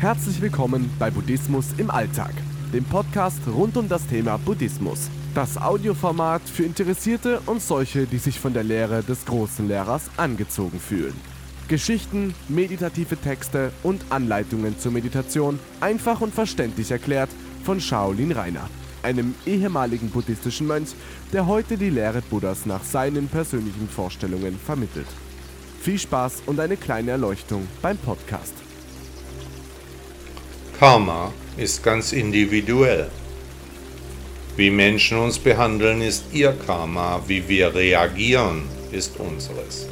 Herzlich willkommen bei Buddhismus im Alltag, dem Podcast rund um das Thema Buddhismus. Das Audioformat für Interessierte und solche, die sich von der Lehre des großen Lehrers angezogen fühlen. Geschichten, meditative Texte und Anleitungen zur Meditation einfach und verständlich erklärt von Shaolin Rainer, einem ehemaligen buddhistischen Mönch, der heute die Lehre Buddhas nach seinen persönlichen Vorstellungen vermittelt. Viel Spaß und eine kleine Erleuchtung beim Podcast. Karma ist ganz individuell. Wie Menschen uns behandeln, ist ihr Karma, wie wir reagieren, ist unseres.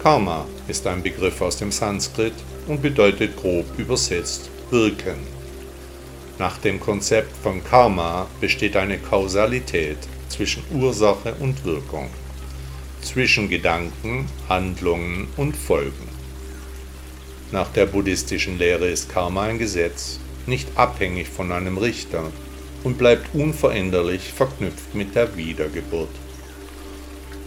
Karma ist ein Begriff aus dem Sanskrit und bedeutet grob übersetzt wirken. Nach dem Konzept von Karma besteht eine Kausalität zwischen Ursache und Wirkung zwischen Gedanken, Handlungen und Folgen. Nach der buddhistischen Lehre ist Karma ein Gesetz, nicht abhängig von einem Richter und bleibt unveränderlich verknüpft mit der Wiedergeburt.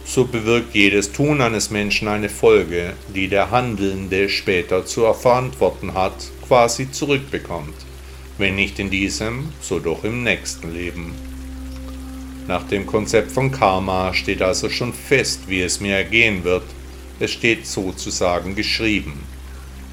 So bewirkt jedes Tun eines Menschen eine Folge, die der Handelnde später zu verantworten hat, quasi zurückbekommt, wenn nicht in diesem, so doch im nächsten Leben. Nach dem Konzept von Karma steht also schon fest, wie es mir ergehen wird. Es steht sozusagen geschrieben.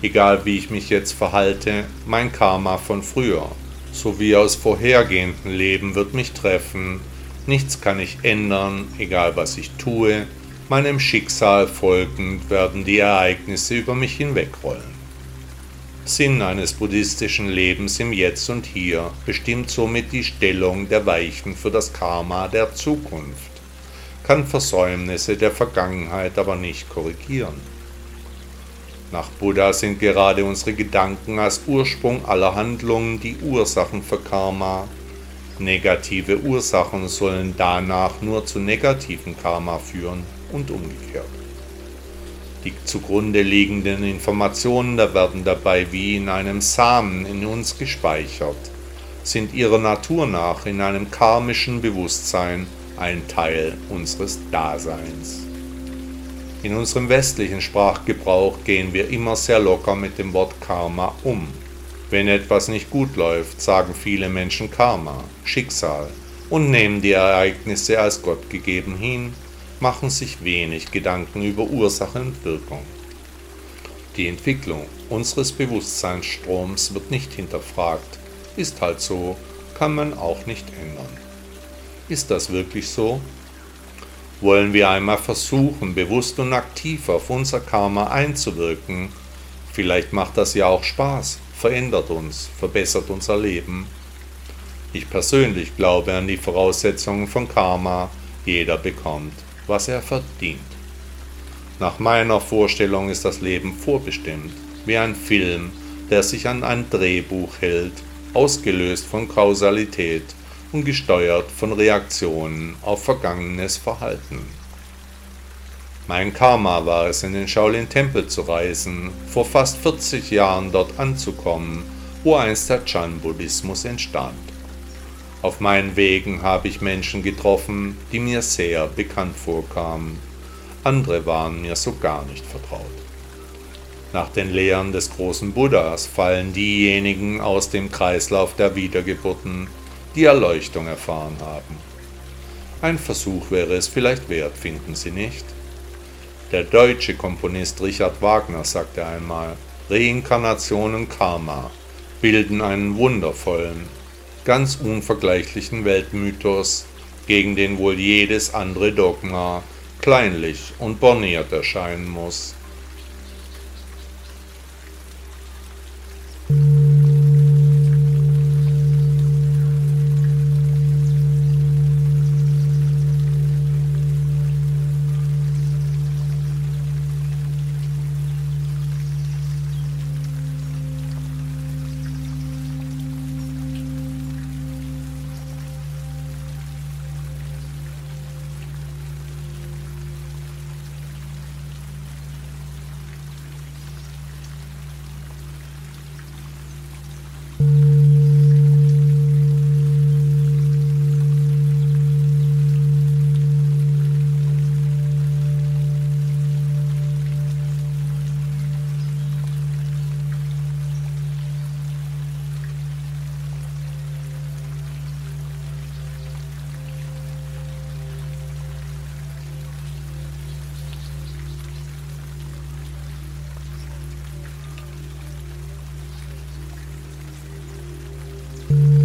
Egal wie ich mich jetzt verhalte, mein Karma von früher, sowie aus vorhergehenden Leben wird mich treffen. Nichts kann ich ändern, egal was ich tue. Meinem Schicksal folgend werden die Ereignisse über mich hinwegrollen. Sinn eines buddhistischen Lebens im Jetzt und Hier bestimmt somit die Stellung der Weichen für das Karma der Zukunft, kann Versäumnisse der Vergangenheit aber nicht korrigieren. Nach Buddha sind gerade unsere Gedanken als Ursprung aller Handlungen die Ursachen für Karma. Negative Ursachen sollen danach nur zu negativen Karma führen und umgekehrt. Die zugrunde liegenden Informationen da werden dabei wie in einem Samen in uns gespeichert, sind ihrer Natur nach in einem karmischen Bewusstsein ein Teil unseres Daseins. In unserem westlichen Sprachgebrauch gehen wir immer sehr locker mit dem Wort Karma um. Wenn etwas nicht gut läuft, sagen viele Menschen Karma, Schicksal und nehmen die Ereignisse als Gott gegeben hin machen sich wenig Gedanken über Ursache und Wirkung. Die Entwicklung unseres Bewusstseinsstroms wird nicht hinterfragt, ist halt so, kann man auch nicht ändern. Ist das wirklich so? Wollen wir einmal versuchen, bewusst und aktiv auf unser Karma einzuwirken? Vielleicht macht das ja auch Spaß, verändert uns, verbessert unser Leben. Ich persönlich glaube an die Voraussetzungen von Karma, jeder bekommt was er verdient. Nach meiner Vorstellung ist das Leben vorbestimmt, wie ein Film, der sich an ein Drehbuch hält, ausgelöst von Kausalität und gesteuert von Reaktionen auf vergangenes Verhalten. Mein Karma war es, in den Shaolin-Tempel zu reisen, vor fast 40 Jahren dort anzukommen, wo einst der Chan-Buddhismus entstand. Auf meinen Wegen habe ich Menschen getroffen, die mir sehr bekannt vorkamen. Andere waren mir so gar nicht vertraut. Nach den Lehren des großen Buddhas fallen diejenigen aus dem Kreislauf der Wiedergeburten, die Erleuchtung erfahren haben. Ein Versuch wäre es vielleicht wert, finden Sie nicht? Der deutsche Komponist Richard Wagner sagte einmal, Reinkarnation und Karma bilden einen wundervollen, ganz unvergleichlichen Weltmythos, gegen den wohl jedes andere Dogma kleinlich und borniert erscheinen muss. Thank you.